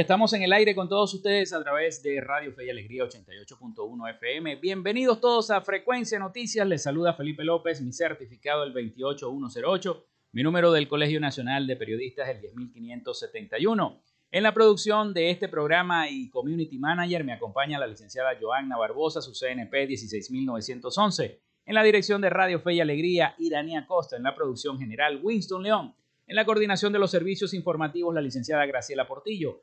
Estamos en el aire con todos ustedes a través de Radio Fe y Alegría 88.1 FM. Bienvenidos todos a Frecuencia Noticias. Les saluda Felipe López, mi certificado el 28108, mi número del Colegio Nacional de Periodistas el 10571. En la producción de este programa y Community Manager me acompaña la licenciada Joanna Barbosa, su CNP 16911. En la dirección de Radio Fe y Alegría, Iranía Costa. En la producción general, Winston León. En la coordinación de los servicios informativos, la licenciada Graciela Portillo.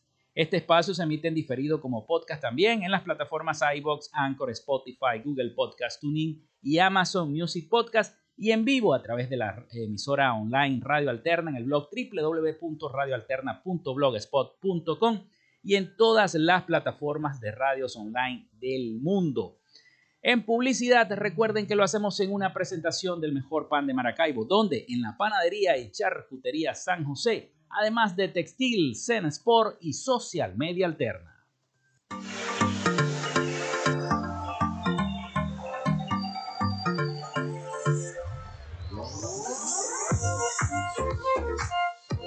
Este espacio se emite en diferido como podcast también en las plataformas iBox, Anchor, Spotify, Google Podcast Tuning y Amazon Music Podcast y en vivo a través de la emisora online Radio Alterna en el blog www.radioalterna.blogspot.com y en todas las plataformas de radios online del mundo. En publicidad, recuerden que lo hacemos en una presentación del mejor pan de Maracaibo, donde en la panadería y charcutería San José además de textil, Zen Sport y social media alterna.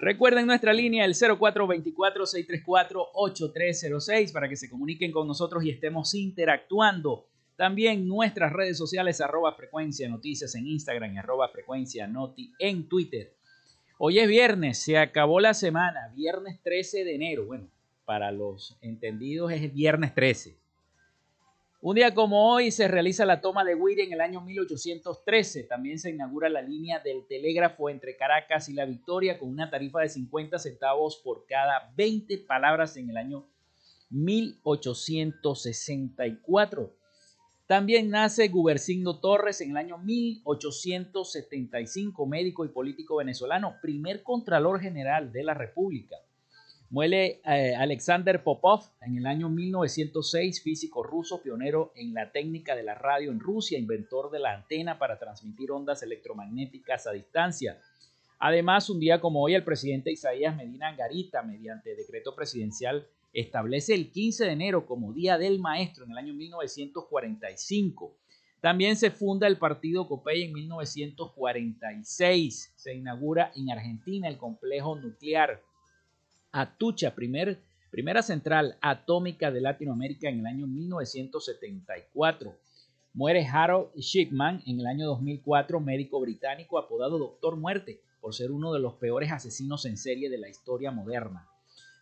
Recuerden nuestra línea el 0424-634-8306 para que se comuniquen con nosotros y estemos interactuando. También nuestras redes sociales arroba frecuencia noticias en Instagram y arroba frecuencia noti en Twitter. Hoy es viernes, se acabó la semana, viernes 13 de enero. Bueno, para los entendidos es viernes 13. Un día como hoy se realiza la toma de Huiri en el año 1813. También se inaugura la línea del telégrafo entre Caracas y La Victoria con una tarifa de 50 centavos por cada 20 palabras en el año 1864. También nace Gubercindo Torres en el año 1875, médico y político venezolano, primer contralor general de la República. Muere eh, Alexander Popov en el año 1906, físico ruso, pionero en la técnica de la radio en Rusia, inventor de la antena para transmitir ondas electromagnéticas a distancia. Además, un día como hoy, el presidente Isaías Medina Angarita, mediante decreto presidencial, establece el 15 de enero como Día del Maestro en el año 1945. También se funda el partido COPEI en 1946. Se inaugura en Argentina el complejo nuclear Atucha, primer, primera central atómica de Latinoamérica en el año 1974. Muere Harold Shipman en el año 2004, médico británico apodado Doctor Muerte por ser uno de los peores asesinos en serie de la historia moderna.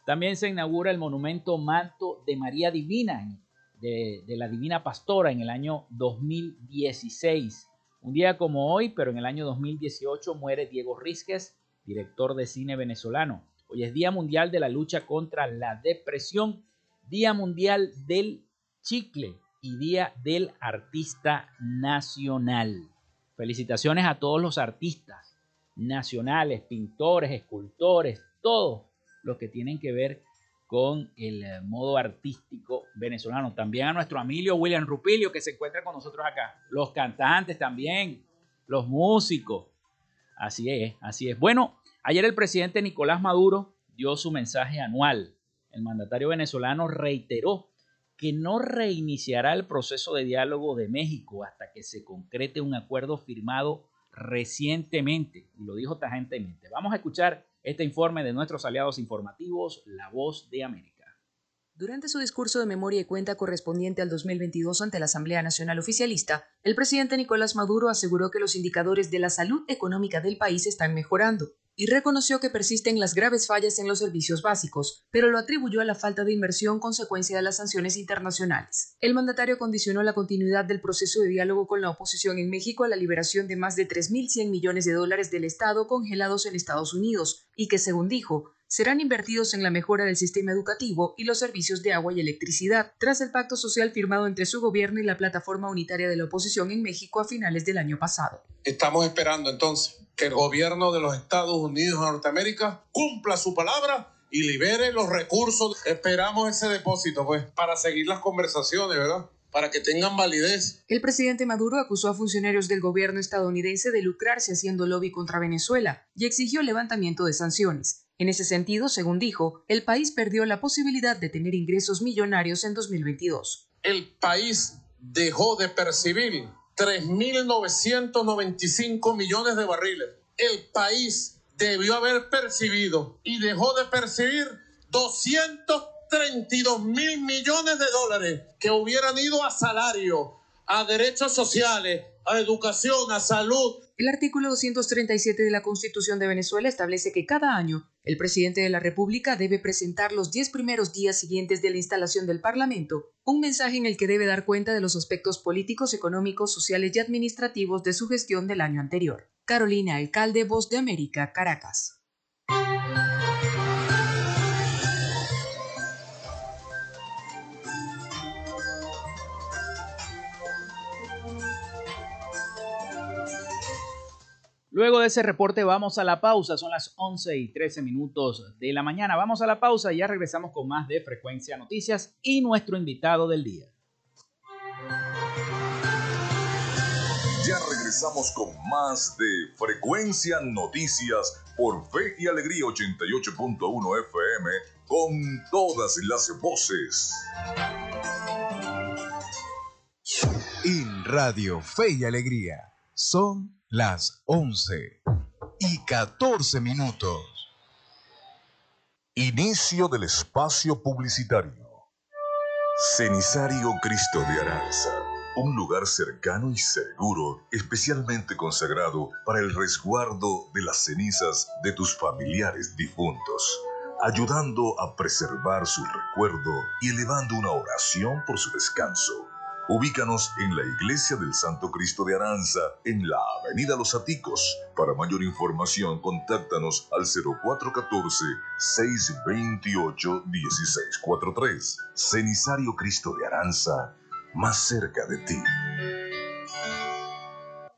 También se inaugura el monumento Manto de María Divina, de, de, la Divina Pastora, en el año 2016. Un día como hoy, pero en el año 2018, muere Diego Rizquez, director de cine venezolano. Hoy es Día Mundial de la Lucha contra la Depresión, Día Mundial del Chicle y Día del Artista Nacional. Felicitaciones a todos los artistas nacionales, pintores, escultores, todos los que tienen que ver con el eh, modo artístico venezolano. También a nuestro amigo William Rupilio que se encuentra con nosotros acá. Los cantantes también, los músicos. Así es, así es. Bueno, Ayer el presidente Nicolás Maduro dio su mensaje anual. El mandatario venezolano reiteró que no reiniciará el proceso de diálogo de México hasta que se concrete un acuerdo firmado recientemente, y lo dijo tajantemente. Vamos a escuchar este informe de nuestros aliados informativos, La Voz de América. Durante su discurso de memoria y cuenta correspondiente al 2022 ante la Asamblea Nacional Oficialista, el presidente Nicolás Maduro aseguró que los indicadores de la salud económica del país están mejorando y reconoció que persisten las graves fallas en los servicios básicos, pero lo atribuyó a la falta de inversión consecuencia de las sanciones internacionales. El mandatario condicionó la continuidad del proceso de diálogo con la oposición en México a la liberación de más de 3.100 millones de dólares del Estado congelados en Estados Unidos y que, según dijo, serán invertidos en la mejora del sistema educativo y los servicios de agua y electricidad, tras el pacto social firmado entre su gobierno y la plataforma unitaria de la oposición en México a finales del año pasado. Estamos esperando entonces que el gobierno de los Estados Unidos de Norteamérica cumpla su palabra y libere los recursos. Esperamos ese depósito, pues, para seguir las conversaciones, ¿verdad? Para que tengan validez. El presidente Maduro acusó a funcionarios del gobierno estadounidense de lucrarse haciendo lobby contra Venezuela y exigió el levantamiento de sanciones. En ese sentido, según dijo, el país perdió la posibilidad de tener ingresos millonarios en 2022. El país dejó de percibir 3.995 millones de barriles. El país debió haber percibido y dejó de percibir 232 mil millones de dólares que hubieran ido a salario, a derechos sociales, a educación, a salud. El artículo 237 de la Constitución de Venezuela establece que cada año el presidente de la República debe presentar los 10 primeros días siguientes de la instalación del Parlamento un mensaje en el que debe dar cuenta de los aspectos políticos, económicos, sociales y administrativos de su gestión del año anterior. Carolina Alcalde, Voz de América, Caracas. Luego de ese reporte vamos a la pausa, son las 11 y 13 minutos de la mañana. Vamos a la pausa y ya regresamos con más de Frecuencia Noticias y nuestro invitado del día. Ya regresamos con más de Frecuencia Noticias por Fe y Alegría 88.1 FM con todas las voces. En Radio Fe y Alegría son las 11 y 14 minutos. Inicio del espacio publicitario. Cenisario Cristo de Aranza. Un lugar cercano y seguro, especialmente consagrado para el resguardo de las cenizas de tus familiares difuntos, ayudando a preservar su recuerdo y elevando una oración por su descanso. Ubícanos en la Iglesia del Santo Cristo de Aranza, en la Avenida Los Aticos. Para mayor información, contáctanos al 0414-628-1643. Cenisario Cristo de Aranza, más cerca de ti.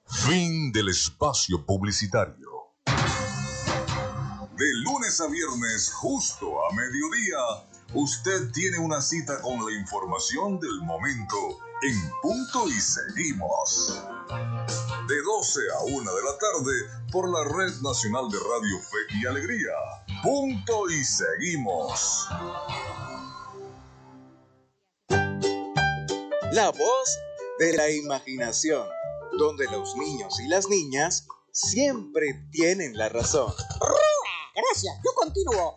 Fin del espacio publicitario. De lunes a viernes, justo a mediodía, usted tiene una cita con la información del momento en punto y seguimos. De 12 a 1 de la tarde por la Red Nacional de Radio Fe y Alegría. Punto y seguimos. La voz de la imaginación, donde los niños y las niñas siempre tienen la razón. Gracias, yo continúo.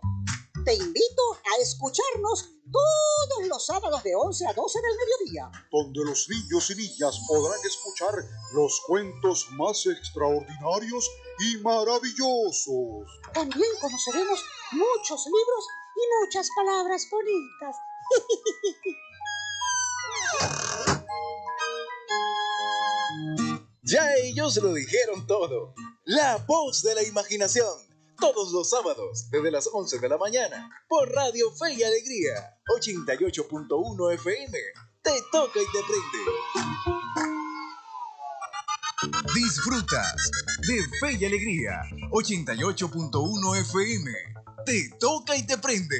Te invito a escucharnos todos los sábados de 11 a 12 del mediodía. Donde los niños y niñas podrán escuchar los cuentos más extraordinarios y maravillosos. También conoceremos muchos libros y muchas palabras bonitas. Ya ellos lo dijeron todo. La voz de la imaginación. Todos los sábados, desde las 11 de la mañana, por Radio Fe y Alegría, 88.1 FM. Te toca y te prende. Disfrutas de Fe y Alegría, 88.1 FM. Te toca y te prende.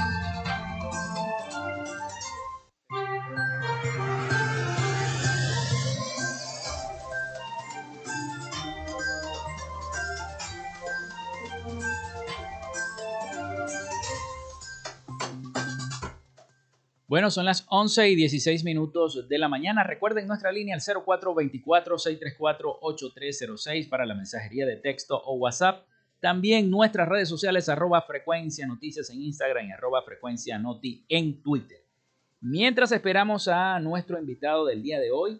Bueno, son las 11 y 16 minutos de la mañana. Recuerden nuestra línea al 0424-634-8306 para la mensajería de texto o WhatsApp. También nuestras redes sociales arroba frecuencia noticias en Instagram y arroba frecuencia noti en Twitter. Mientras esperamos a nuestro invitado del día de hoy,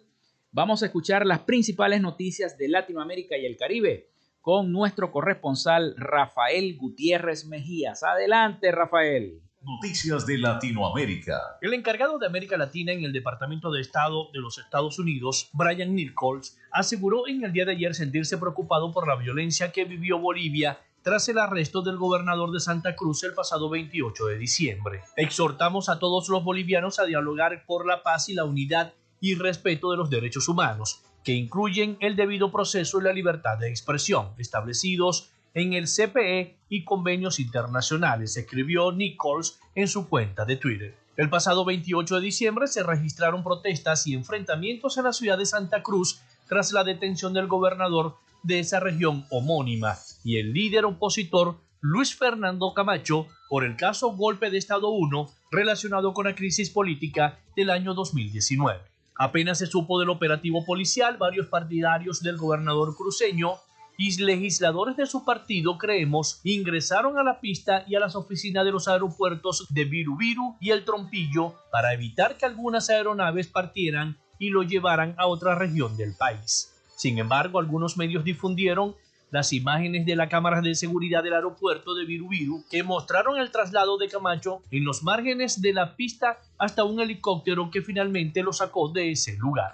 vamos a escuchar las principales noticias de Latinoamérica y el Caribe con nuestro corresponsal Rafael Gutiérrez Mejías. Adelante, Rafael. Noticias de Latinoamérica. El encargado de América Latina en el Departamento de Estado de los Estados Unidos, Brian Nichols, aseguró en el día de ayer sentirse preocupado por la violencia que vivió Bolivia tras el arresto del gobernador de Santa Cruz el pasado 28 de diciembre. Exhortamos a todos los bolivianos a dialogar por la paz y la unidad y respeto de los derechos humanos, que incluyen el debido proceso y la libertad de expresión, establecidos en el CPE y convenios internacionales, escribió Nichols en su cuenta de Twitter. El pasado 28 de diciembre se registraron protestas y enfrentamientos en la ciudad de Santa Cruz tras la detención del gobernador de esa región homónima y el líder opositor Luis Fernando Camacho por el caso Golpe de Estado 1 relacionado con la crisis política del año 2019. Apenas se supo del operativo policial, varios partidarios del gobernador cruceño y legisladores de su partido, creemos, ingresaron a la pista y a las oficinas de los aeropuertos de Virubiru y El Trompillo para evitar que algunas aeronaves partieran y lo llevaran a otra región del país. Sin embargo, algunos medios difundieron las imágenes de la cámara de seguridad del aeropuerto de Virubiru que mostraron el traslado de Camacho en los márgenes de la pista hasta un helicóptero que finalmente lo sacó de ese lugar.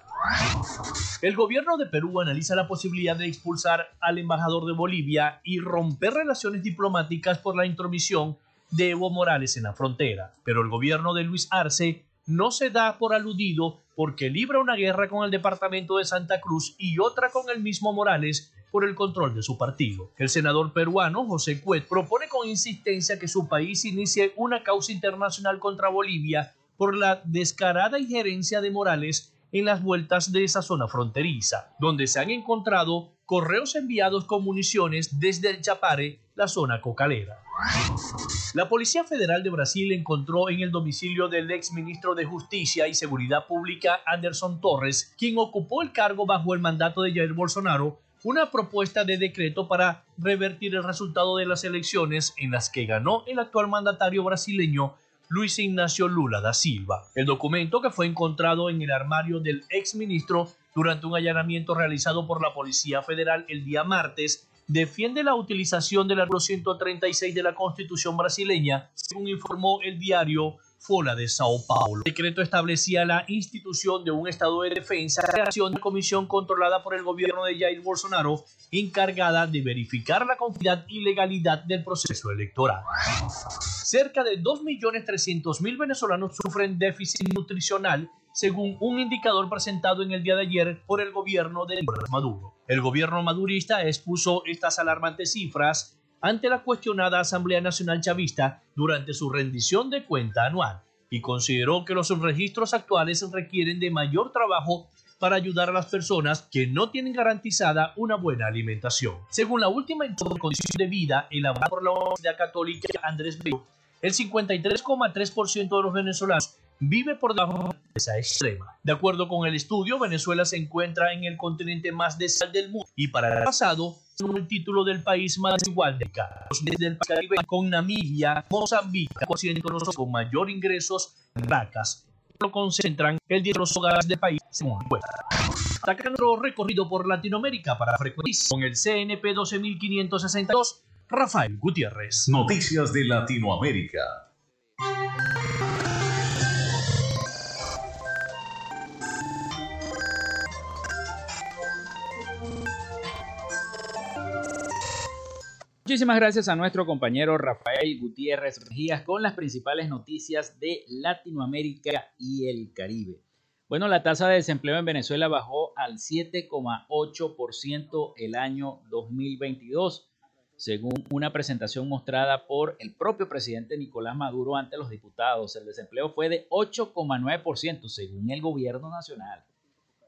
El gobierno de Perú analiza la posibilidad de expulsar al embajador de Bolivia y romper relaciones diplomáticas por la intromisión de Evo Morales en la frontera, pero el gobierno de Luis Arce no se da por aludido porque libra una guerra con el departamento de Santa Cruz y otra con el mismo Morales por el control de su partido. El senador peruano José Cuet propone con insistencia que su país inicie una causa internacional contra Bolivia por la descarada injerencia de Morales en las vueltas de esa zona fronteriza, donde se han encontrado correos enviados con municiones desde el Chapare, la zona cocalera. La Policía Federal de Brasil encontró en el domicilio del ex ministro de Justicia y Seguridad Pública Anderson Torres, quien ocupó el cargo bajo el mandato de Jair Bolsonaro, una propuesta de decreto para revertir el resultado de las elecciones en las que ganó el actual mandatario brasileño Luis Ignacio Lula da Silva. El documento que fue encontrado en el armario del ex ministro durante un allanamiento realizado por la Policía Federal el día martes defiende la utilización del artículo 136 de la Constitución brasileña, según informó el diario Fola de Sao Paulo. El decreto establecía la institución de un estado de defensa, creación de comisión controlada por el gobierno de Jair Bolsonaro, encargada de verificar la confiabilidad y legalidad del proceso electoral. Cerca de 2.300.000 venezolanos sufren déficit nutricional según un indicador presentado en el día de ayer por el gobierno de Maduro. El gobierno madurista expuso estas alarmantes cifras ante la cuestionada Asamblea Nacional Chavista durante su rendición de cuenta anual y consideró que los registros actuales requieren de mayor trabajo para ayudar a las personas que no tienen garantizada una buena alimentación. Según la última condición de vida elaborada por la Universidad Católica Andrés Bello, el 53,3% de los venezolanos vive por debajo de esa extrema. De acuerdo con el estudio, Venezuela se encuentra en el continente más desigual del mundo y para el pasado el título del país más desigual del Los del Caribe con Namibia, Mozambique, los con mayor ingresos, Caracas, lo concentran el 10 de los hogares del país nuestro recorrido por Latinoamérica para frecuencias con el CNP 12562, Rafael Gutiérrez. Noticias de Latinoamérica. Muchísimas gracias a nuestro compañero Rafael Gutiérrez Mejías con las principales noticias de Latinoamérica y el Caribe. Bueno, la tasa de desempleo en Venezuela bajó al 7,8% el año 2022, según una presentación mostrada por el propio presidente Nicolás Maduro ante los diputados. El desempleo fue de 8,9% según el gobierno nacional.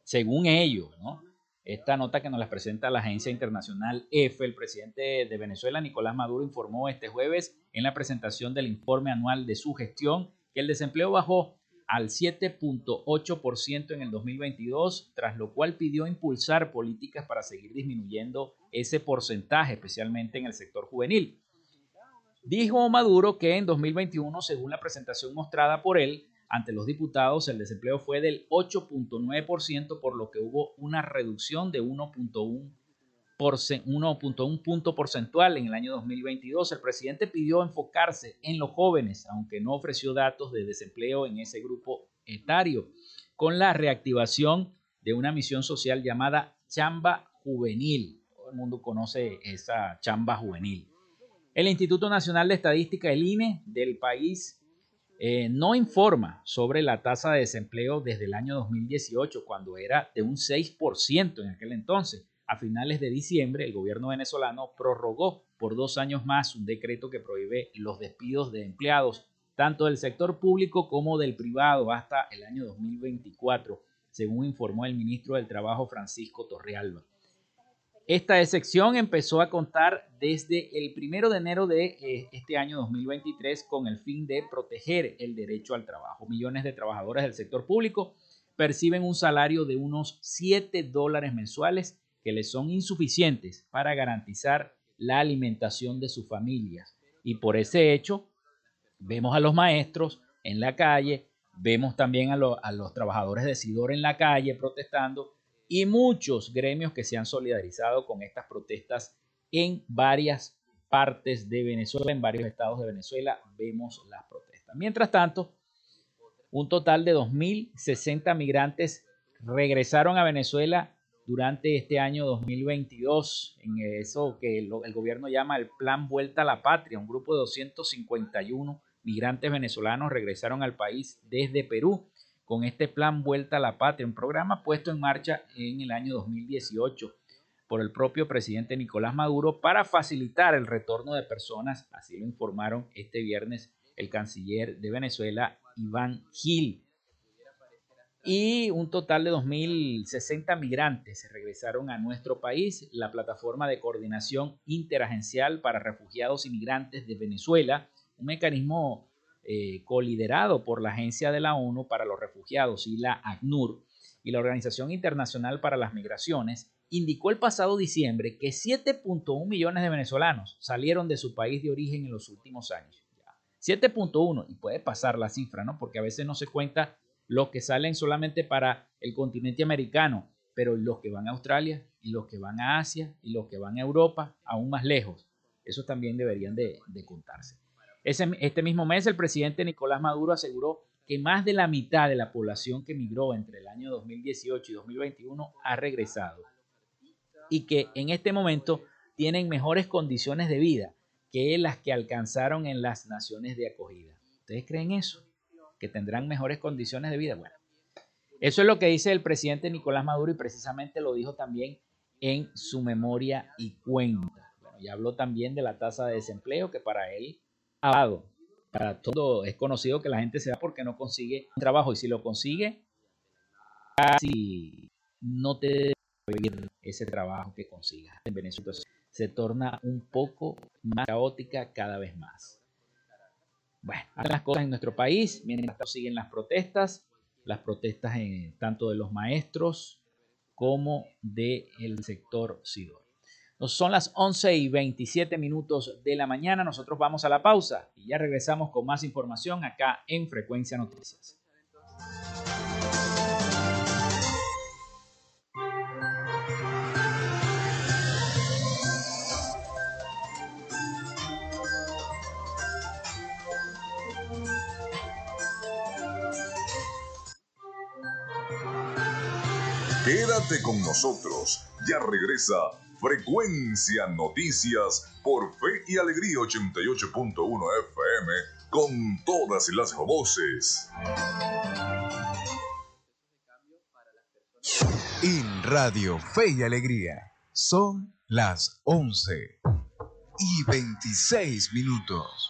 Según ellos, ¿no? Esta nota que nos la presenta la agencia internacional EFE, el presidente de Venezuela, Nicolás Maduro, informó este jueves en la presentación del informe anual de su gestión que el desempleo bajó al 7.8% en el 2022, tras lo cual pidió impulsar políticas para seguir disminuyendo ese porcentaje, especialmente en el sector juvenil. Dijo Maduro que en 2021, según la presentación mostrada por él, ante los diputados, el desempleo fue del 8.9%, por lo que hubo una reducción de 1.1 punto porcentual en el año 2022. El presidente pidió enfocarse en los jóvenes, aunque no ofreció datos de desempleo en ese grupo etario, con la reactivación de una misión social llamada Chamba Juvenil. Todo el mundo conoce esa chamba juvenil. El Instituto Nacional de Estadística, el INE, del país eh, no informa sobre la tasa de desempleo desde el año 2018, cuando era de un 6% en aquel entonces. A finales de diciembre, el gobierno venezolano prorrogó por dos años más un decreto que prohíbe los despidos de empleados, tanto del sector público como del privado, hasta el año 2024, según informó el ministro del Trabajo Francisco Torrealba. Esta excepción empezó a contar desde el primero de enero de eh, este año 2023 con el fin de proteger el derecho al trabajo. Millones de trabajadores del sector público perciben un salario de unos 7 dólares mensuales que les son insuficientes para garantizar la alimentación de sus familias. Y por ese hecho, vemos a los maestros en la calle, vemos también a, a los trabajadores de Sidor en la calle protestando y muchos gremios que se han solidarizado con estas protestas en varias partes de Venezuela, en varios estados de Venezuela vemos las protestas. Mientras tanto, un total de 2.060 migrantes regresaron a Venezuela durante este año 2022, en eso que el, gobierno llama el Plan Vuelta a la Patria. Un grupo de 251 migrantes venezolanos regresaron al país desde Perú con este plan Vuelta a la Patria, un programa puesto en marcha en el año 2018 por el propio presidente Nicolás Maduro para facilitar el retorno de personas, así lo informaron este viernes el canciller de Venezuela, Iván Gil. y un total de 2.060 migrantes se regresaron a nuestro país. La plataforma de coordinación interagencial para refugiados y migrantes de Venezuela, un mecanismo eh, coliderado por la Agencia de la ONU para los Refugiados y la ACNUR y la Organización Internacional para las Migraciones, indicó el pasado diciembre que 7.1 millones de venezolanos salieron de su país de origen en los últimos años. 7.1, y puede pasar la cifra, ¿no? Porque a veces no se cuenta los que salen solamente para el continente americano, pero los que van a Australia y los que van a Asia y los que van a Europa, aún más lejos, esos también deberían de, contarse. Este mismo mes el presidente Nicolás Maduro aseguró que más de la mitad de la población que migró entre el año 2018 y 2021 ha regresado y que en este momento tienen mejores condiciones de vida que las que alcanzaron en las naciones de acogida. ¿Ustedes creen eso? que tendrán mejores condiciones de vida. Bueno, eso es lo que dice el presidente Nicolás Maduro y precisamente lo dijo también en su memoria y cuenta. Bueno, ya habló también de la tasa de desempleo que para él Para todo es conocido que la gente se va porque no consigue un trabajo y si lo consigue, casi no te debe ese trabajo que consigas en Venezuela. Se torna un poco más caótica cada vez más. Bueno, las cosas en nuestro país, mientras siguen las protestas, las protestas en, tanto de los maestros como del sector SIDOR. Son las 11 y 27 minutos de la mañana, nosotros vamos a la pausa y ya regresamos con más información acá en Frecuencia Noticias. Quédate con nosotros. Ya regresa Frecuencia Noticias por Fe y Alegría 88.1 FM con todas las voces. En Radio Fe y Alegría son las 11 y 26 minutos.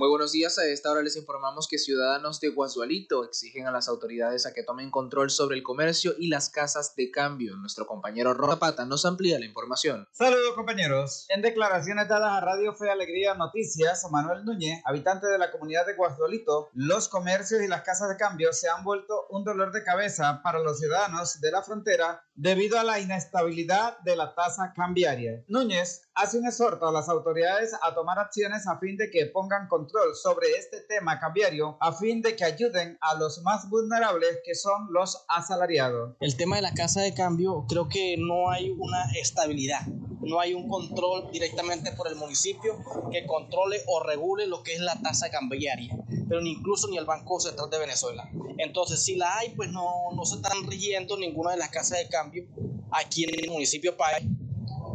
Muy buenos días, a esta hora les informamos que ciudadanos de Guasualito exigen a las autoridades a que tomen control sobre el comercio y las casas de cambio. Nuestro compañero Pata nos amplía la información. Saludos compañeros. En declaraciones dadas a Radio Fe Alegría Noticias, Manuel Núñez, habitante de la comunidad de Guasualito, los comercios y las casas de cambio se han vuelto un dolor de cabeza para los ciudadanos de la frontera debido a la inestabilidad de la tasa cambiaria. Núñez hace un exhorto a las autoridades a tomar acciones a fin de que pongan control sobre este tema cambiario, a fin de que ayuden a los más vulnerables que son los asalariados. El tema de la casa de cambio, creo que no hay una estabilidad, no hay un control directamente por el municipio que controle o regule lo que es la tasa cambiaria, pero ni incluso ni el Banco Central de Venezuela. Entonces, si la hay, pues no, no se están rigiendo ninguna de las casas de cambio aquí en el municipio Pay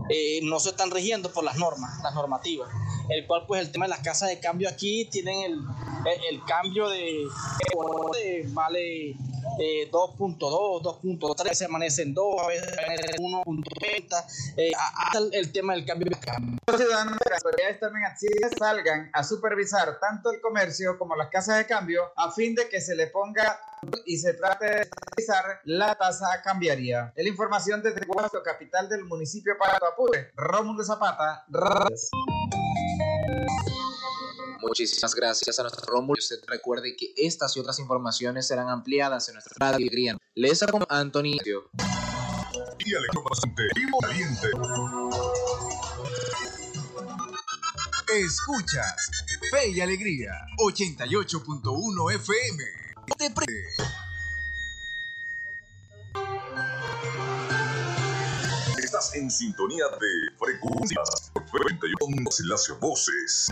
eh, no se están rigiendo por las normas, las normativas. El cual, pues, el tema de las casas de cambio aquí tienen el, el, cambio de, vale 2.2, 2.3, se amanecen 2, a veces 1.30, eh, hasta el, tema del cambio de cambio. Los ciudadanos de las autoridades también salgan a supervisar tanto el comercio como las casas de cambio a fin de que se le ponga y se trate de estabilizar la tasa cambiaria. La información desde Guasto, capital del municipio para Apure, Rómulo Zapata. Muchísimas gracias a nuestro Rómulo. Usted recuerde que estas y otras informaciones serán ampliadas en nuestra radio Grian. Les acompaña Antonio. Y. Escuchas Fe y Alegría 88.1 FM. Te Estás en sintonía de frecuencias 41 las voces.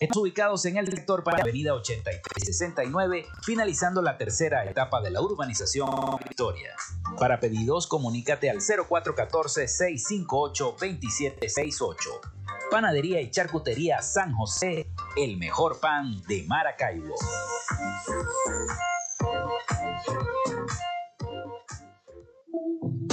Estamos ubicados en el sector para Avenida 8369, finalizando la tercera etapa de la urbanización Victoria. Para pedidos, comunícate al 0414-658-2768. Panadería y Charcutería San José, el mejor pan de Maracaibo.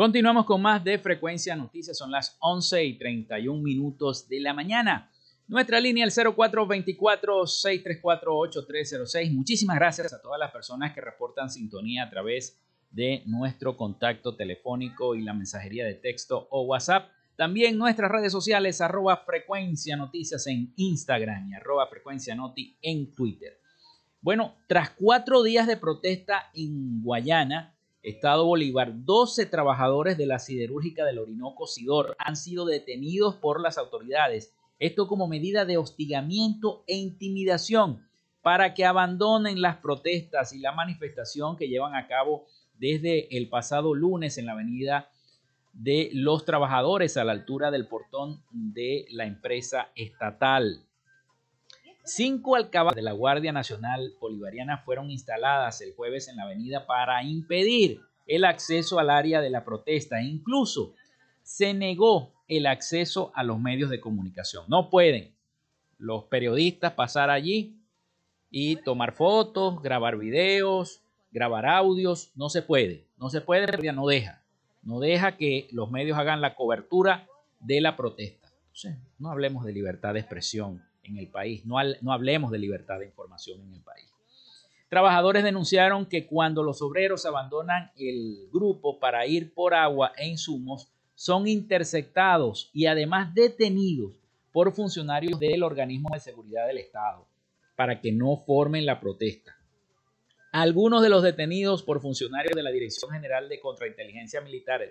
Continuamos con más de Frecuencia Noticias. Son las 11 y 31 minutos de la mañana. Nuestra línea el 0424-634-8306. Muchísimas gracias a todas las personas que reportan sintonía a través de nuestro contacto telefónico y la mensajería de texto o WhatsApp. También nuestras redes sociales, arroba frecuencia noticias en Instagram y arroba frecuencia noti en Twitter. Bueno, tras cuatro días de protesta en Guayana, Estado Bolívar, 12 trabajadores de la siderúrgica del Orinoco Sidor han sido detenidos por las autoridades. Esto como medida de hostigamiento e intimidación para que abandonen las protestas y la manifestación que llevan a cabo desde el pasado lunes en la avenida de los trabajadores a la altura del portón de la empresa estatal. Cinco alcabalas de la Guardia Nacional Bolivariana fueron instaladas el jueves en la avenida para impedir el acceso al área de la protesta. Incluso se negó el acceso a los medios de comunicación. No pueden los periodistas pasar allí y tomar fotos, grabar videos, grabar audios. No se puede. No se puede, no deja. No deja que los medios hagan la cobertura de la protesta. no hablemos de libertad de expresión en el país. No, no hablemos de libertad de información en el país. Trabajadores denunciaron que cuando los obreros abandonan el grupo para ir por agua e insumos, son interceptados y además detenidos por funcionarios del organismo de seguridad del Estado para que no formen la protesta. Algunos de los detenidos por funcionarios de la Dirección General de Contrainteligencia Militar,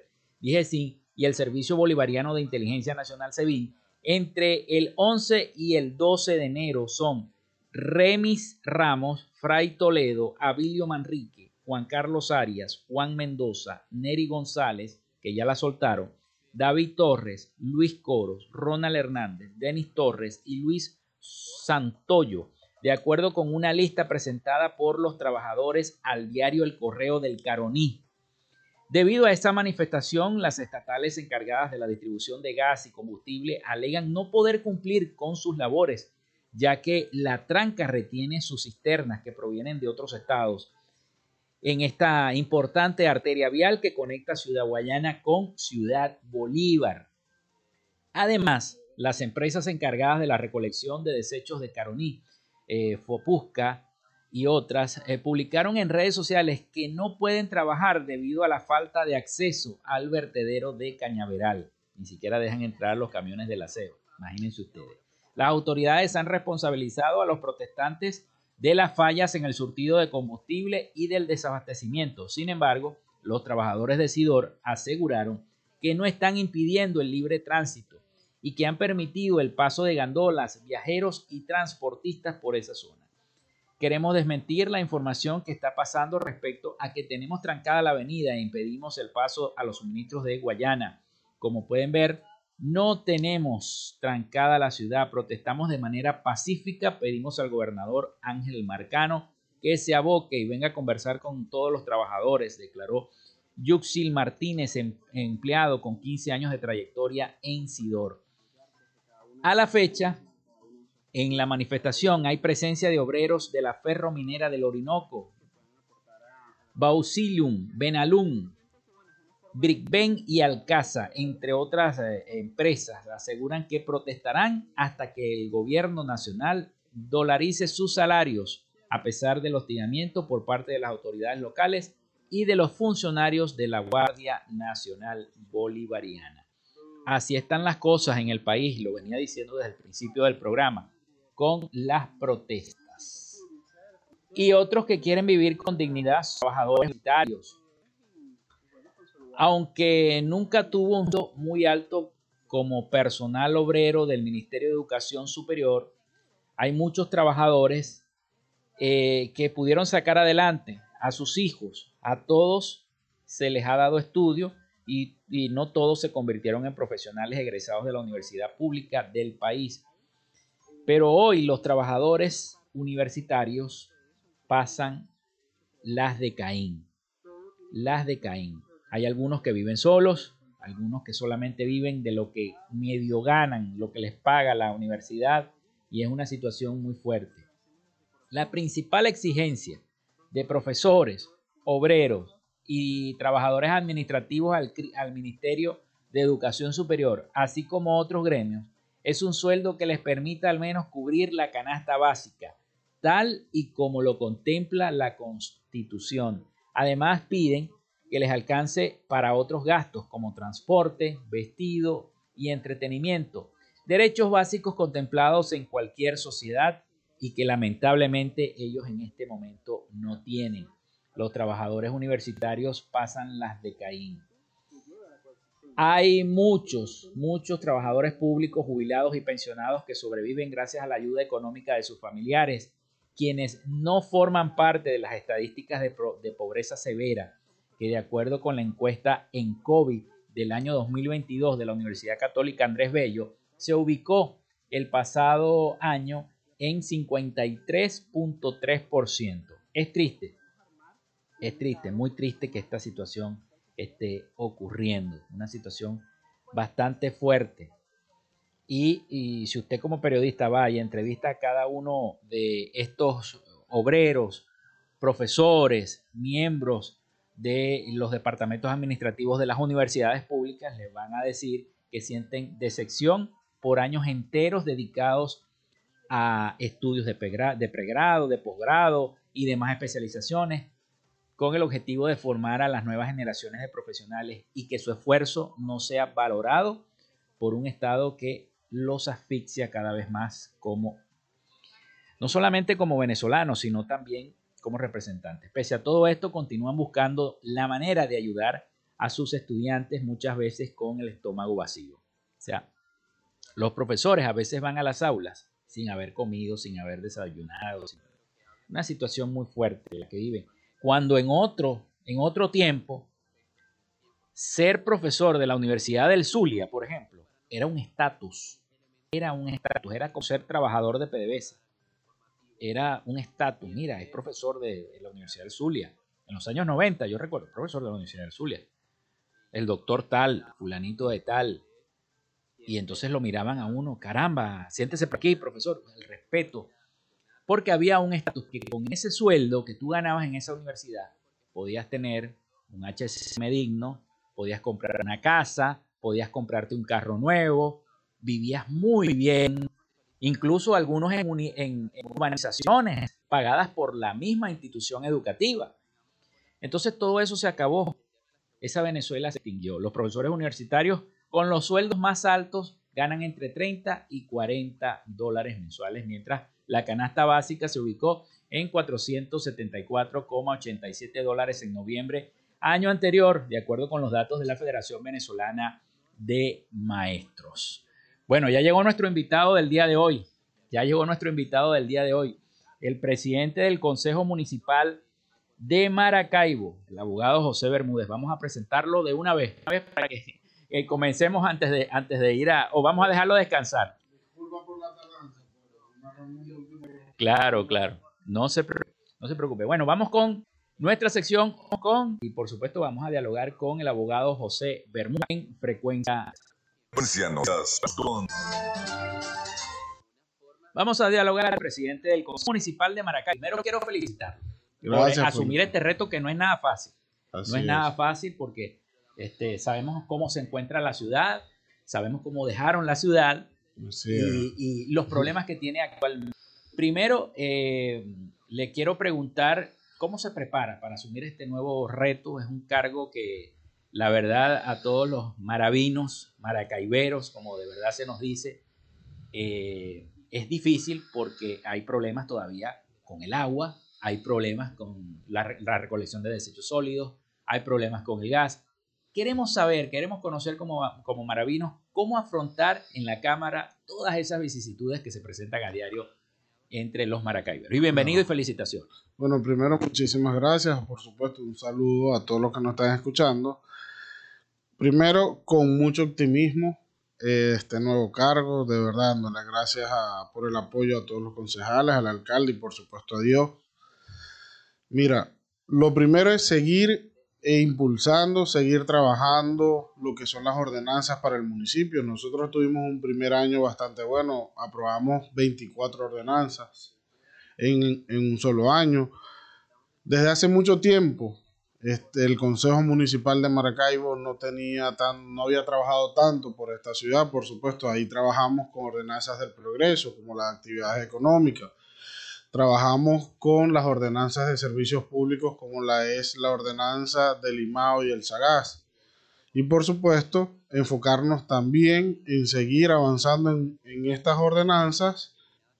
y el Servicio Bolivariano de Inteligencia Nacional, SEBIN, entre el 11 y el 12 de enero son Remis Ramos, Fray Toledo, Abilio Manrique, Juan Carlos Arias, Juan Mendoza, Neri González, que ya la soltaron, David Torres, Luis Coros, Ronald Hernández, Denis Torres y Luis Santoyo, de acuerdo con una lista presentada por los trabajadores al diario El Correo del Caroní. Debido a esta manifestación, las estatales encargadas de la distribución de gas y combustible alegan no poder cumplir con sus labores, ya que la tranca retiene sus cisternas que provienen de otros estados en esta importante arteria vial que conecta Ciudad Guayana con Ciudad Bolívar. Además, las empresas encargadas de la recolección de desechos de Caroní, eh, Fopusca, y otras eh, publicaron en redes sociales que no pueden trabajar debido a la falta de acceso al vertedero de Cañaveral. Ni siquiera dejan entrar los camiones del aseo. Imagínense ustedes. Las autoridades han responsabilizado a los protestantes de las fallas en el surtido de combustible y del desabastecimiento. Sin embargo, los trabajadores de Sidor aseguraron que no están impidiendo el libre tránsito y que han permitido el paso de gandolas, viajeros y transportistas por esa zona. Queremos desmentir la información que está pasando respecto a que tenemos trancada la avenida e impedimos el paso a los suministros de Guayana. Como pueden ver, no tenemos trancada la ciudad, protestamos de manera pacífica, pedimos al gobernador Ángel Marcano que se aboque y venga a conversar con todos los trabajadores, declaró Yuxil Martínez, em, empleado con 15 años de trayectoria en Sidor. A la fecha, en la manifestación hay presencia de obreros de la ferrominera del Orinoco, Bausilium, Benalum, Brickben y Alcaza, entre otras eh, empresas, aseguran que protestarán hasta que el gobierno nacional dolarice sus salarios, a pesar del hostigamiento por parte de las autoridades locales y de los funcionarios de la Guardia Nacional Bolivariana. Así están las cosas en el país, lo venía diciendo desde el principio del programa, con las protestas. Y otros que quieren vivir con dignidad, trabajadores militares. Aunque nunca tuvo un sueldo muy alto como personal obrero del Ministerio de Educación Superior, hay muchos trabajadores eh, que pudieron sacar adelante a sus hijos, a todos se les ha dado estudio y, no todos se convirtieron en profesionales egresados de la universidad pública del país. Pero hoy los trabajadores universitarios pasan las de Caín, las de Caín. Hay algunos que viven solos, algunos que solamente viven de lo que medio ganan, lo que les paga la universidad, y es una situación muy fuerte. La principal exigencia de profesores, obreros y trabajadores administrativos al, al, Ministerio de Educación Superior, así como otros gremios, es un sueldo que les permita al menos cubrir la canasta básica, tal y como lo contempla la Constitución. Además, piden que les alcance para otros gastos como transporte, vestido y entretenimiento, derechos básicos contemplados en cualquier sociedad y que lamentablemente ellos en este momento no tienen. Los trabajadores universitarios pasan las de Caín. Hay muchos, muchos trabajadores públicos jubilados y pensionados que sobreviven gracias a la ayuda económica de sus familiares, quienes no forman parte de las estadísticas de, pobreza severa, que de acuerdo con la encuesta en COVID del año 2022 de la Universidad Católica Andrés Bello, se ubicó el pasado año en 53.3%. Es triste, es triste, muy triste que esta situación esté ocurriendo, una situación bastante fuerte. Y, si usted como periodista va y entrevista a cada uno de estos obreros, profesores, miembros de los departamentos administrativos de las universidades públicas, les van a decir que sienten decepción por años enteros dedicados a estudios de pregrado, de posgrado y demás especializaciones con el objetivo de formar a las nuevas generaciones de profesionales y que su esfuerzo no sea valorado por un Estado que los asfixia cada vez más como, no solamente como venezolanos, sino también como representantes. Pese a todo esto, continúan buscando la manera de ayudar a sus estudiantes muchas veces con el estómago vacío. O sea, los profesores a veces van a las aulas sin haber comido, sin haber desayunado. Una situación muy fuerte la que viven. Cuando en otro, en otro tiempo, ser profesor de la Universidad del Zulia, por ejemplo, era un estatus. Era un estatus, era como ser trabajador de PDVSA. Era un estatus. Mira, es profesor de, la Universidad del Zulia. En los años 90, yo recuerdo, profesor de la Universidad del Zulia. El doctor tal, fulanito de tal, y entonces lo miraban a uno, caramba, siéntese por aquí, profesor, el respeto. Porque había un estatus que con ese sueldo que tú ganabas en esa universidad, podías tener un HSM digno, podías comprar una casa, podías comprarte un carro nuevo, vivías muy bien, incluso algunos en, en, en urbanizaciones pagadas por la misma institución educativa. Entonces todo eso se acabó. Esa Venezuela se extinguió. Los profesores universitarios con los sueldos más altos ganan entre 30 y 40 dólares mensuales, mientras la canasta básica se ubicó en 474,87 dólares en noviembre año anterior, de acuerdo con los datos de la Federación Venezolana de Maestros. Bueno, ya llegó nuestro invitado del día de hoy. Ya llegó nuestro invitado del día de hoy. el presidente del Consejo Municipal de Maracaibo, el abogado José Bermúdez. Vamos a presentarlo de una vez, para que comencemos antes de, antes de ir a, o vamos a dejarlo descansar. Claro, claro. No se, no se preocupe. Bueno, vamos con nuestra sección con, y por supuesto vamos a dialogar con el abogado José Bermúdez en frecuencia. Vamos a dialogar al presidente del Consejo Municipal de Maracay. Primero quiero felicitar por asumir este reto que no es nada fácil. no es, nada fácil porque este, sabemos cómo se encuentra la ciudad, sabemos cómo dejaron la ciudad y, los problemas que tiene actualmente. Primero, eh, le quiero preguntar cómo se prepara para asumir este nuevo reto. Es un cargo que, la verdad, a todos los maravinos, maracaiberos, como de verdad se nos dice, eh, es difícil porque hay problemas todavía con el agua, hay problemas con la, recolección de desechos sólidos, hay problemas con el gas. Queremos saber, queremos conocer como, como maravinos cómo afrontar en la Cámara todas esas vicisitudes que se presentan a diario entre los maracaiberos. Y bienvenido y felicitaciones. Bueno, primero muchísimas gracias, por supuesto, un saludo a todos los que nos están escuchando. Primero, con mucho optimismo, este nuevo cargo, de verdad, dándole gracias por el apoyo a todos los concejales, al alcalde y por supuesto a Dios. Mira, lo primero es seguir e impulsando, seguir trabajando lo que son las ordenanzas para el municipio. Nosotros tuvimos un primer año bastante bueno, aprobamos 24 ordenanzas en, en un solo año. Desde hace mucho tiempo este, el Consejo Municipal de Maracaibo no tenía tan, no había trabajado tanto por esta ciudad, por supuesto, ahí trabajamos con ordenanzas del progreso, como las actividades económicas. Trabajamos con las ordenanzas de servicios públicos, como la es la ordenanza del IMAO y el SAGAS. Y por supuesto, enfocarnos también en seguir avanzando en, estas ordenanzas,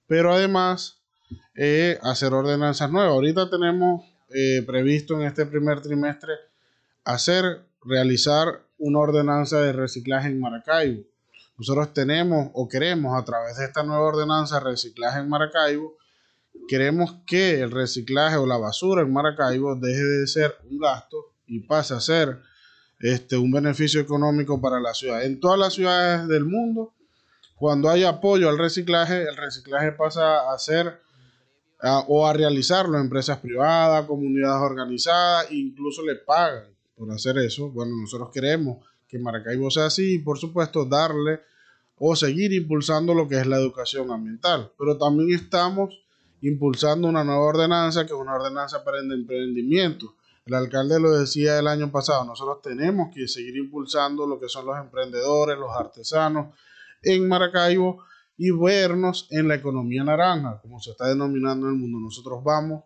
pero además eh, hacer ordenanzas nuevas. Ahorita tenemos eh, previsto en este primer trimestre hacer, realizar una ordenanza de reciclaje en Maracaibo. Nosotros tenemos o queremos a través de esta nueva ordenanza de reciclaje en Maracaibo, queremos que el reciclaje o la basura en Maracaibo deje de ser un gasto y pase a ser este, un beneficio económico para la ciudad. En todas las ciudades del mundo, cuando hay apoyo al reciclaje, el reciclaje pasa a ser o a realizarlo empresas privadas, comunidades organizadas, incluso le pagan por hacer eso. Bueno, nosotros queremos que Maracaibo sea así y por supuesto darle o seguir impulsando lo que es la educación ambiental. Pero también estamos impulsando una nueva ordenanza que es una ordenanza para el emprendimiento. El alcalde lo decía el año pasado, nosotros tenemos que seguir impulsando lo que son los emprendedores, los artesanos en Maracaibo y vernos en la economía naranja, como se está denominando en el mundo. Nosotros vamos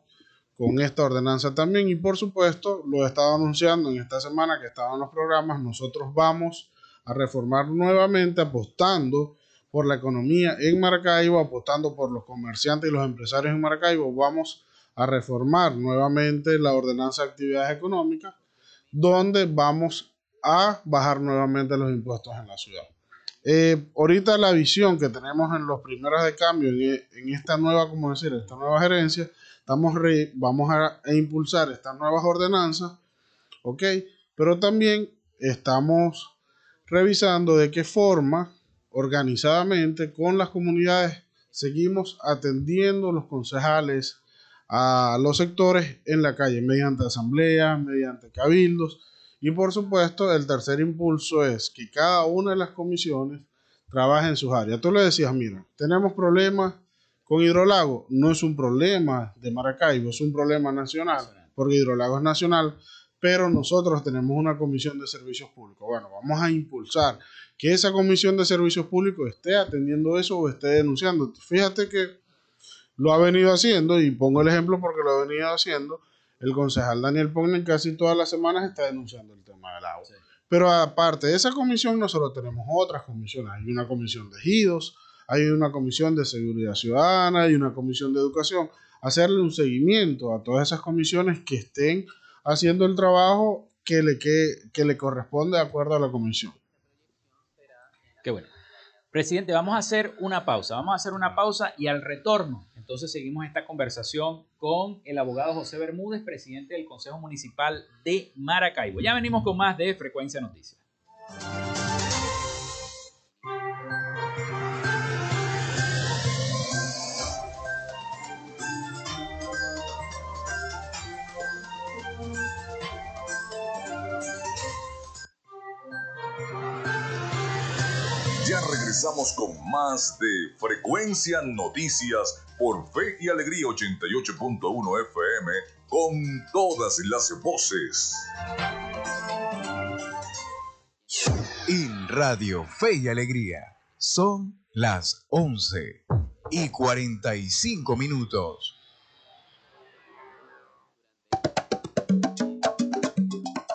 con esta ordenanza también y por supuesto lo he estado anunciando en esta semana que estaban los programas, nosotros vamos a reformar nuevamente apostando por la economía en Maracaibo, apostando por los comerciantes y los empresarios en Maracaibo, vamos a reformar nuevamente la ordenanza de actividades económicas, donde vamos a bajar nuevamente los impuestos en la ciudad. Eh, ahorita la visión que tenemos en los primeros de cambio, en, esta nueva, como decir, esta nueva gerencia, estamos vamos a, impulsar estas nuevas ordenanzas, ¿ok? Pero también estamos revisando de qué forma, organizadamente, con las comunidades, seguimos atendiendo los concejales a los sectores en la calle, mediante asambleas, mediante cabildos, y por supuesto, el tercer impulso es que cada una de las comisiones trabaje en sus áreas. Tú le decías, mira, tenemos problemas con Hidrolago. No es un problema de Maracaibo, es un problema nacional, porque Hidrolago es nacional, pero nosotros tenemos una comisión de servicios públicos. Bueno, vamos a impulsar que esa comisión de servicios públicos esté atendiendo eso o esté denunciando. Fíjate que lo ha venido haciendo, y pongo el ejemplo porque lo ha venido haciendo, el concejal Daniel Pognen casi todas las semanas está denunciando el tema del agua. Pero aparte de esa comisión, nosotros tenemos otras comisiones. Hay una comisión de ejidos, hay una comisión de seguridad ciudadana, hay una comisión de educación. Hacerle un seguimiento a todas esas comisiones que estén haciendo el trabajo que le, que, que le corresponde de acuerdo a la comisión. Qué bueno. Presidente, vamos a hacer una pausa, vamos a hacer una pausa y al retorno, entonces seguimos esta conversación con el abogado José Bermúdez, presidente del Consejo Municipal de Maracaibo. Ya venimos con más de Frecuencia Noticias. Regresamos con más de Frecuencia Noticias por Fe y Alegría 88.1 FM con todas las voces. En Radio Fe y Alegría son las 11 y 45 minutos.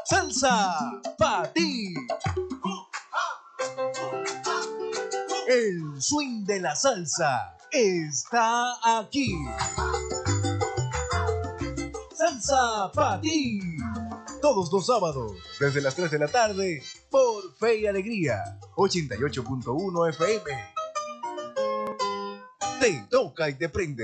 Salsa para ti. El swing de la salsa está aquí. Salsa para ti. Todos los sábados, desde las 3 de la tarde, por Fe y Alegría, 88.1 FM. Te toca y te prende.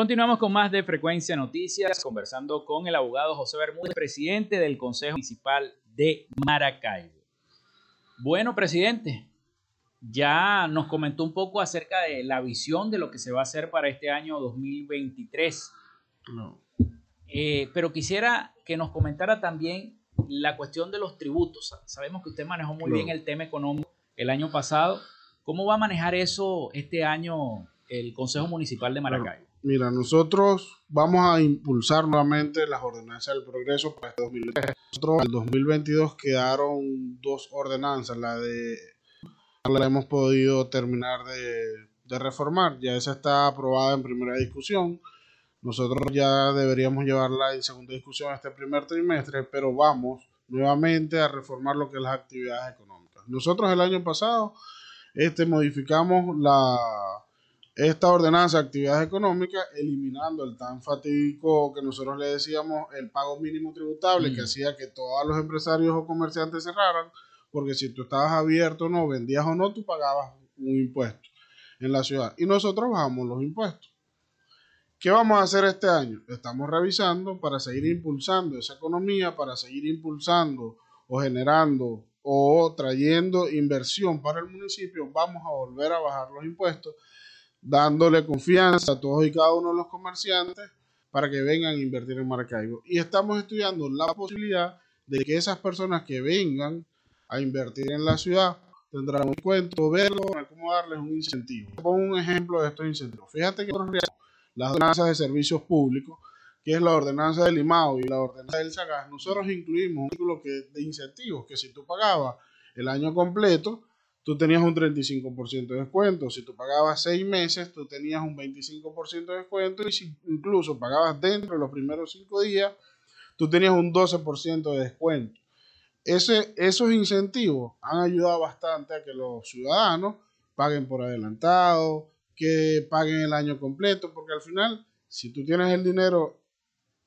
Continuamos con más de Frecuencia Noticias, conversando con el abogado José Bermúdez, presidente del Consejo Municipal de Maracaibo. Bueno, presidente, ya nos comentó un poco acerca de la visión de lo que se va a hacer para este año 2023. Eh, pero quisiera que nos comentara también la cuestión de los tributos. Sabemos que usted manejó muy No. bien el tema económico el año pasado. ¿Cómo va a manejar eso este año el Consejo Municipal de Maracaibo? Mira, nosotros vamos a impulsar nuevamente las ordenanzas del progreso para este 2023. Nosotros en el 2022 quedaron dos ordenanzas, la de la hemos podido terminar de, de reformar, ya esa está aprobada en primera discusión. Nosotros ya deberíamos llevarla en segunda discusión este primer trimestre, pero vamos nuevamente a reformar lo que es las actividades económicas. Nosotros el año pasado este, modificamos la, esta ordenanza de actividades económicas eliminando el tan fatídico que nosotros le decíamos el pago mínimo tributable que Mm. hacía que todos los empresarios o comerciantes cerraran porque si tú estabas abierto o no, vendías o no, tú pagabas un impuesto en la ciudad y nosotros bajamos los impuestos. ¿Qué vamos a hacer este año? Estamos revisando para seguir impulsando esa economía, para seguir impulsando o generando o trayendo inversión para el municipio, vamos a volver a bajar los impuestos, dándole confianza a todos y cada uno de los comerciantes para que vengan a invertir en Maracaibo. Y estamos estudiando la posibilidad de que esas personas que vengan a invertir en la ciudad tendrán un cuento, verlo, cómo darles un incentivo. Pongo un ejemplo de estos incentivos. Fíjate que las ordenanzas de servicios públicos, que es la ordenanza del IMAO y la ordenanza del SAGAS, nosotros incluimos un que, de incentivos, que si tú pagabas el año completo, tú tenías un 35% de descuento. Si tú pagabas seis meses, tú tenías un 25% de descuento. Y si incluso pagabas dentro de los primeros cinco días, tú tenías un 12% de descuento. Ese, esos incentivos han ayudado bastante a que los ciudadanos paguen por adelantado, que paguen el año completo, porque al final, si tú tienes el dinero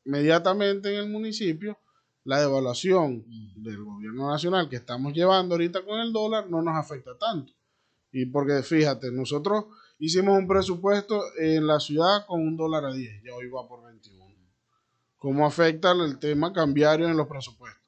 inmediatamente en el municipio, la devaluación del gobierno nacional que estamos llevando ahorita con el dólar no nos afecta tanto. Y porque fíjate, nosotros hicimos un presupuesto en la ciudad con un dólar a 10, ya hoy va por 21. ¿Cómo afecta el tema cambiario en los presupuestos?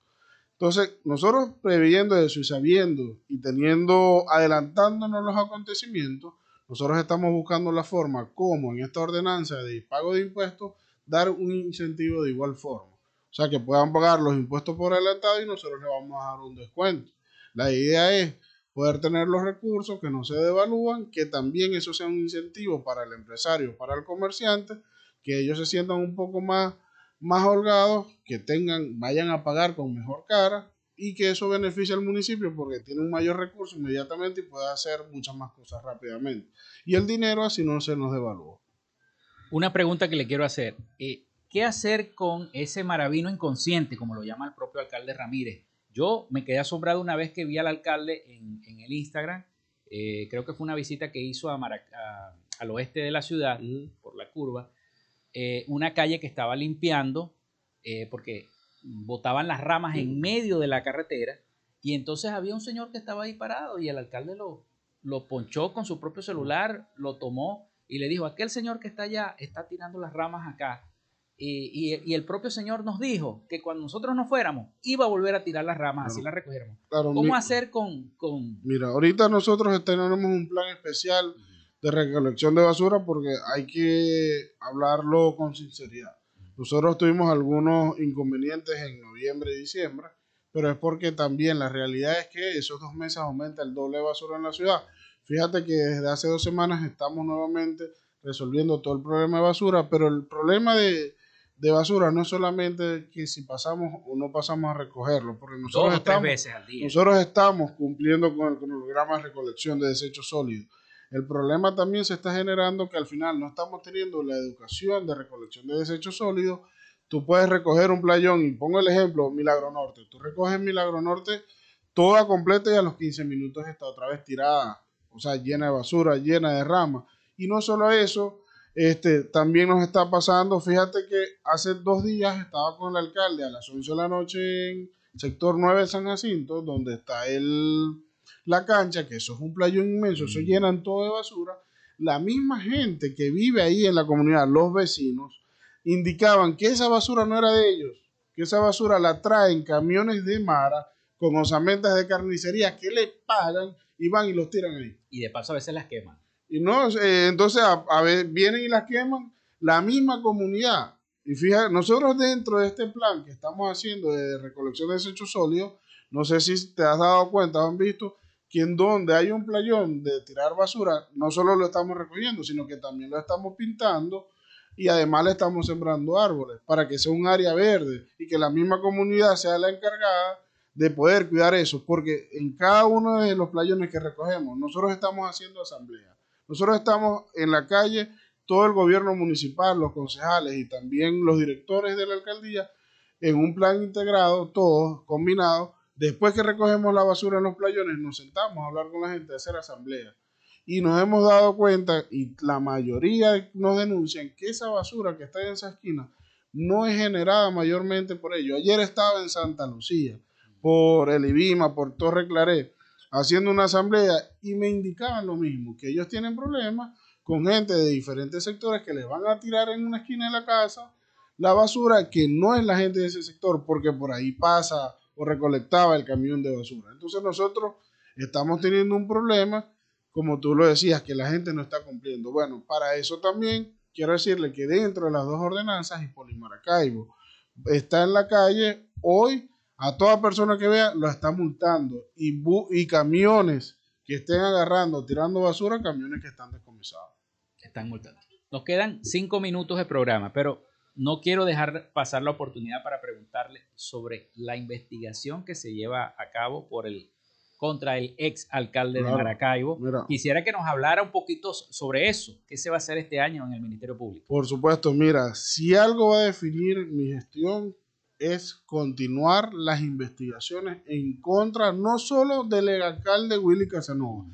Entonces, nosotros previendo eso y sabiendo y teniendo, adelantándonos los acontecimientos, nosotros estamos buscando la forma como en esta ordenanza de pago de impuestos dar un incentivo de igual forma. O sea, que puedan pagar los impuestos por adelantado y nosotros le vamos a dar un descuento. La idea es poder tener los recursos que no se devalúan, que también eso sea un incentivo para el empresario, para el comerciante, que ellos se sientan un poco más más holgados, que tengan, vayan a pagar con mejor cara y que eso beneficie al municipio porque tiene un mayor recurso inmediatamente y puede hacer muchas más cosas rápidamente. Y el dinero así no se nos devalúa. Una pregunta que le quiero hacer. Eh, ¿Qué hacer con ese maravino inconsciente, como lo llama el propio alcalde Ramírez? Yo me quedé asombrado una vez que vi al alcalde en, el Instagram. Eh, creo que fue una visita que hizo a al oeste de la ciudad, por la curva, eh, una calle que estaba limpiando eh, porque botaban las ramas en medio de la carretera y entonces había un señor que estaba ahí parado y el alcalde lo, lo ponchó con su propio celular, lo tomó y le dijo, aquel señor que está allá está tirando las ramas acá. Y, el propio señor nos dijo que cuando nosotros nos fuéramos iba a volver a tirar las ramas, así las recogiéramos. ¿Cómo hacer con, con, Mira, ahorita nosotros tenemos un plan especial de recolección de basura porque hay que hablarlo con sinceridad. Nosotros tuvimos algunos inconvenientes en noviembre y diciembre, pero es porque también la realidad es que esos dos meses aumenta el doble de basura en la ciudad. Fíjate que desde hace dos semanas estamos nuevamente resolviendo todo el problema de basura, pero el problema de, de basura no es solamente que si pasamos o no pasamos a recogerlo, porque nosotros, estamos, veces al día. nosotros estamos cumpliendo con el programa de recolección de desechos sólidos el problema también se está generando que al final no estamos teniendo la educación de recolección de desechos sólidos. Tú puedes recoger un playón y pongo el ejemplo, Milagro Norte. Tú recoges Milagro Norte toda completa y a los 15 minutos está otra vez tirada, o sea, llena de basura, llena de ramas. Y no solo eso, este, también nos está pasando, fíjate que hace dos días estaba con el alcalde a las 11 de la noche en sector 9 de San Jacinto, donde está el la cancha, que eso es un playón inmenso, eso llenan todo de basura, la misma gente que vive ahí en la comunidad, los vecinos, indicaban que esa basura no era de ellos, que esa basura la traen camiones de Mara con osamentas de carnicería que le pagan y van y los tiran ahí. Y de paso a veces las queman. Y no, eh, entonces a, ver, vienen y las queman la misma comunidad. Y fíjate, nosotros dentro de este plan que estamos haciendo de recolección de desechos sólidos, no sé si te has dado cuenta, han visto, que en donde hay un playón de tirar basura, no solo lo estamos recogiendo, sino que también lo estamos pintando y además le estamos sembrando árboles para que sea un área verde y que la misma comunidad sea la encargada de poder cuidar eso, porque en cada uno de los playones que recogemos, nosotros estamos haciendo asamblea, nosotros estamos en la calle, todo el gobierno municipal, los concejales y también los directores de la alcaldía, en un plan integrado, todos combinados, Después que recogemos la basura en los playones, nos sentamos a hablar con la gente, a hacer asamblea. Y nos hemos dado cuenta, y la mayoría nos denuncian, que esa basura que está en esa esquina no es generada mayormente por ellos. Ayer estaba en Santa Lucía, por el IBIMA, por Torre Claré, haciendo una asamblea y me indicaban lo mismo, que ellos tienen problemas con gente de diferentes sectores que les van a tirar en una esquina de la casa la basura que no es la gente de ese sector, porque por ahí pasa o recolectaba el camión de basura. Entonces nosotros estamos teniendo un problema, como tú lo decías, que la gente no está cumpliendo. Bueno, para eso también quiero decirle que dentro de las dos ordenanzas, y Maracaibo está en la calle, hoy a toda persona que vea lo está multando y, y camiones que estén agarrando, tirando basura, camiones que están descomisados. Están multando. Nos quedan cinco minutos de programa, pero no quiero dejar pasar la oportunidad para preguntarle sobre la investigación que se lleva a cabo por el contra el ex alcalde de Maracaibo. Quisiera que nos hablara un poquito sobre eso. ¿Qué se va a hacer este año en el Ministerio Público? Por supuesto, mira, si algo va a definir mi gestión es continuar las investigaciones en contra no solo del alcalde Willy Casanova,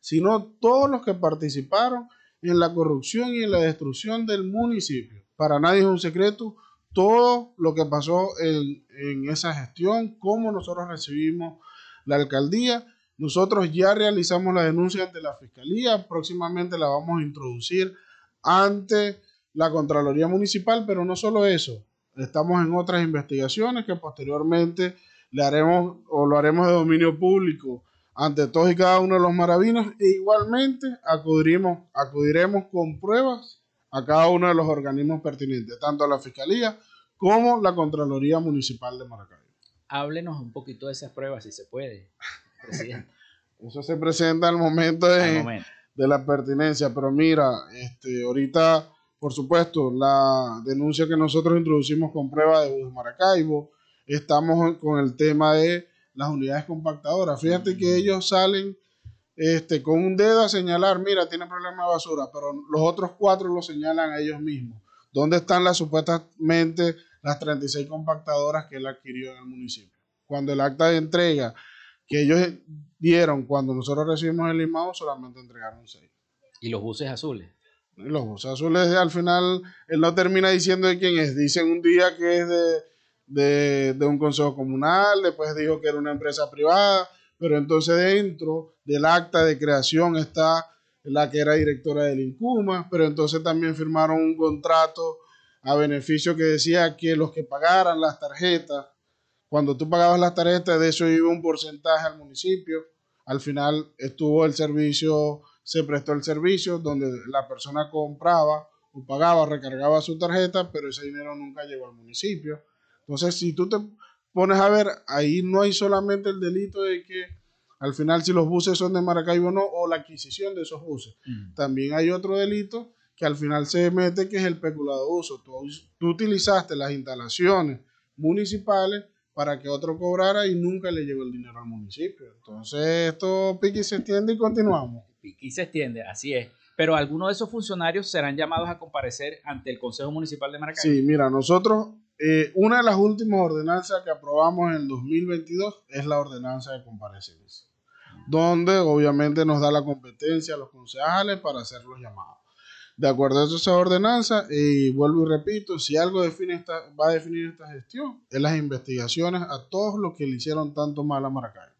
sino todos los que participaron en la corrupción y en la destrucción del municipio. Para nadie es un secreto todo lo que pasó en, en esa gestión, cómo nosotros recibimos la alcaldía. Nosotros ya realizamos la denuncia ante la fiscalía, próximamente la vamos a introducir ante la Contraloría Municipal, pero no solo eso, estamos en otras investigaciones que posteriormente le haremos o lo haremos de dominio público ante todos y cada uno de los maravinos e igualmente acudiremos, acudiremos con pruebas a cada uno de los organismos pertinentes, tanto a la Fiscalía como la Contraloría Municipal de Maracaibo. Háblenos un poquito de esas pruebas, si se puede, presidente. Eso se presenta al momento de, de la pertinencia, pero mira, este, ahorita por supuesto, la denuncia que nosotros introducimos con prueba de Maracaibo, estamos con el tema de las unidades compactadoras. Fíjate que ellos salen este, con un dedo a señalar, mira, tiene problema de basura, pero los otros cuatro lo señalan a ellos mismos. ¿Dónde están las supuestamente las 36 compactadoras que él adquirió en el municipio? Cuando el acta de entrega que ellos dieron cuando nosotros recibimos el limado, solamente entregaron 6. ¿Y los buses azules? Los buses azules al final él no termina diciendo de quién es. Dicen un día que es de, de, un consejo comunal, después dijo que era una empresa privada, pero entonces dentro del acta de creación está la que era directora del INCUMA, pero entonces también firmaron un contrato a beneficio que decía que los que pagaran las tarjetas, cuando tú pagabas las tarjetas, de eso iba un porcentaje al municipio. Al final estuvo el servicio se prestó el servicio donde la persona compraba o pagaba, recargaba su tarjeta, pero ese dinero nunca llegó al municipio. Entonces, si tú te pones a ver, ahí no hay solamente el delito de que al final si los buses son de Maracaibo o no, o la adquisición de esos buses. También hay otro delito que al final se mete, que es el peculado uso. Tú, tú utilizaste las instalaciones municipales para que otro cobrara y nunca le llegó el dinero al municipio. Entonces, esto pique se extiende y continuamos y se extiende, así es. Pero algunos de esos funcionarios serán llamados a comparecer ante el Consejo Municipal de Maracaibo. Sí, mira, nosotros, eh, una de las últimas ordenanzas que aprobamos en el 2022 es la ordenanza de comparecencia, donde obviamente nos da la competencia a los concejales para hacer los llamados. De acuerdo a esa ordenanza, y vuelvo y repito, si algo define esta, va a definir esta gestión, es las investigaciones a todos los que le hicieron tanto mal a Maracaibo.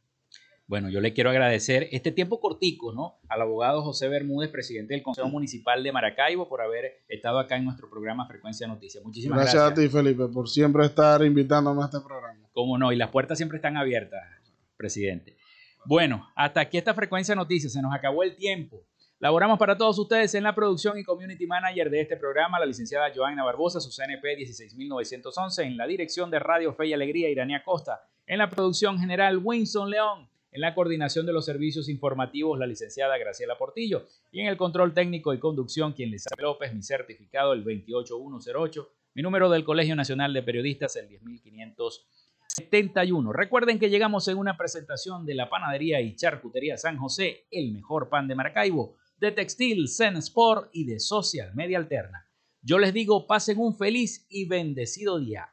Bueno, yo le quiero agradecer este tiempo cortico, ¿no? Al abogado José Bermúdez, presidente del Consejo Municipal de Maracaibo, por haber estado acá en nuestro programa Frecuencia Noticias. Muchísimas gracias. Gracias a ti, Felipe, por siempre estar invitándome a este programa. Cómo no, y las puertas siempre están abiertas, presidente. Bueno, hasta aquí esta Frecuencia Noticias. Se nos acabó el tiempo. Laboramos para todos ustedes en la producción y community manager de este programa, la licenciada Joanna Barbosa, su CNP 16911, en la dirección de Radio Fe y Alegría, Irania Costa, en la producción general, Winston León en la coordinación de los servicios informativos, la licenciada Graciela Portillo. Y en el control técnico y conducción, quien les sabe López, mi certificado el 28108, mi número del Colegio Nacional de Periodistas el 10571. Recuerden que llegamos en una presentación de la panadería y charcutería San José, el mejor pan de Maracaibo, de Textil, Zen Sport y de Social Media Alterna. Yo les digo, pasen un feliz y bendecido día.